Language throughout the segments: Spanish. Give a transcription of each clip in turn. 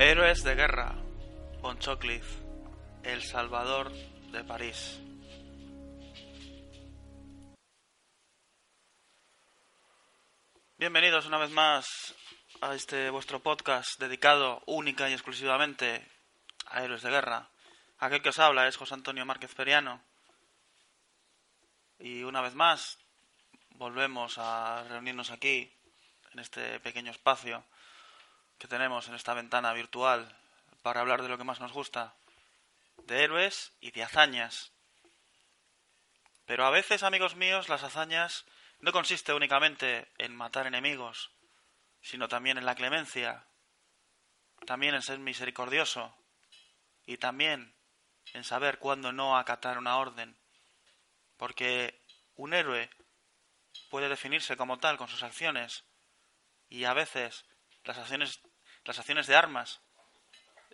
Héroes de guerra. Ponchocliffe. El Salvador de París. Bienvenidos una vez más a este vuestro podcast dedicado única y exclusivamente a héroes de guerra. Aquel que os habla es José Antonio Márquez Feriano. Y una vez más volvemos a reunirnos aquí, en este pequeño espacio que tenemos en esta ventana virtual para hablar de lo que más nos gusta, de héroes y de hazañas. Pero a veces, amigos míos, las hazañas no consiste únicamente en matar enemigos, sino también en la clemencia, también en ser misericordioso y también en saber cuándo no acatar una orden, porque un héroe puede definirse como tal con sus acciones y a veces las acciones las acciones de armas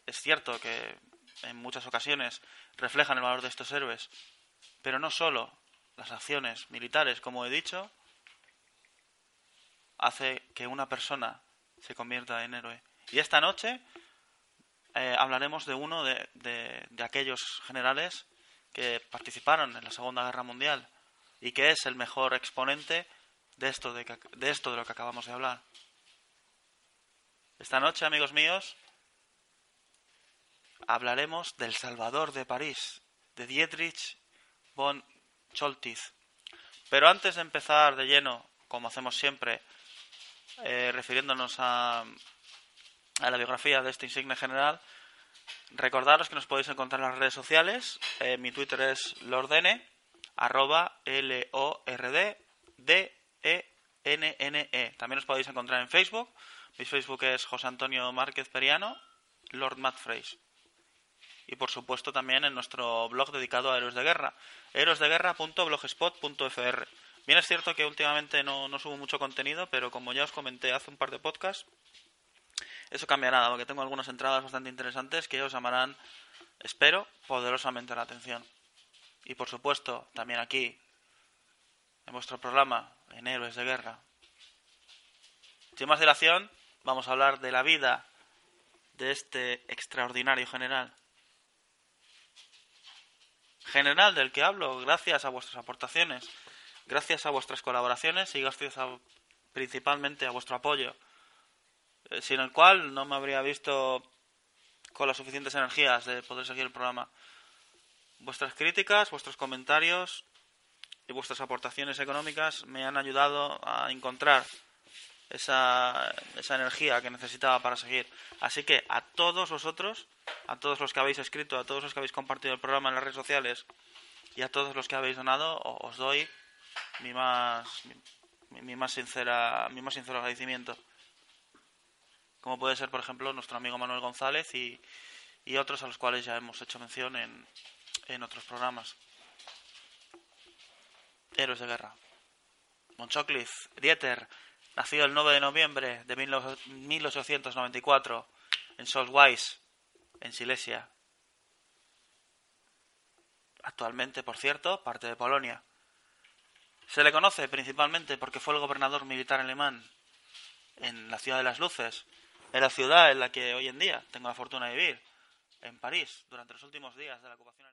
es cierto que en muchas ocasiones reflejan el valor de estos héroes, pero no solo las acciones militares, como he dicho, hace que una persona se convierta en héroe. Y esta noche eh, hablaremos de uno de, de, aquellos generales que participaron en la Segunda Guerra Mundial y que es el mejor exponente de esto de, de esto de lo que acabamos de hablar. Esta noche, amigos míos, hablaremos del Salvador de París, de Dietrich von Choltitz. Pero antes de empezar de lleno, como hacemos siempre, eh, refiriéndonos a, a, la biografía de este insigne general, recordaros que nos podéis encontrar en las redes sociales. Eh, mi Twitter es lordn, arroba L-O-R-D, D-E NNE. También os podéis encontrar en Facebook. Mi Facebook es José Antonio Márquez Periano, Lord Matt. Y por supuesto también en nuestro blog dedicado a héroes de guerra, héroesdeguerra.blogspot.fr. Bien es cierto que últimamente no, no subo mucho contenido, pero como ya os comenté hace un par de podcasts, eso cambiará, porque tengo algunas entradas bastante interesantes que os llamarán, espero, poderosamente la atención. Y por supuesto, también aquí, en vuestro programa, en Héroes de Guerra. Sin más dilación, vamos a hablar de la vida de este extraordinario general. General del que hablo gracias a vuestras aportaciones, gracias a vuestras colaboraciones y gracias principalmente a vuestro apoyo, eh, sin el cual no me habría visto con las suficientes energías de poder seguir el programa. Vuestras críticas, vuestros comentarios y vuestras aportaciones económicas me han ayudado a encontrar esa, esa energía que necesitaba para seguir. Así que a todos vosotros, a todos los que habéis escrito, a todos los que habéis compartido el programa en las redes sociales y a todos los que habéis donado, os doy mi más, mi, más sincera, mi más sincero agradecimiento. Como puede ser, por ejemplo, nuestro amigo Manuel González y, y otros a los cuales ya hemos hecho mención en, en otros programas. Héroes de guerra. Monchocliff, Dieter, nacido el 9 de noviembre de 1894 en Solweiss, en Silesia. Actualmente, por cierto, parte de Polonia. Se le conoce principalmente porque fue el gobernador militar alemán en la ciudad de las luces, en la ciudad en la que hoy en día tengo la fortuna de vivir, en París, durante los últimos días de la ocupación.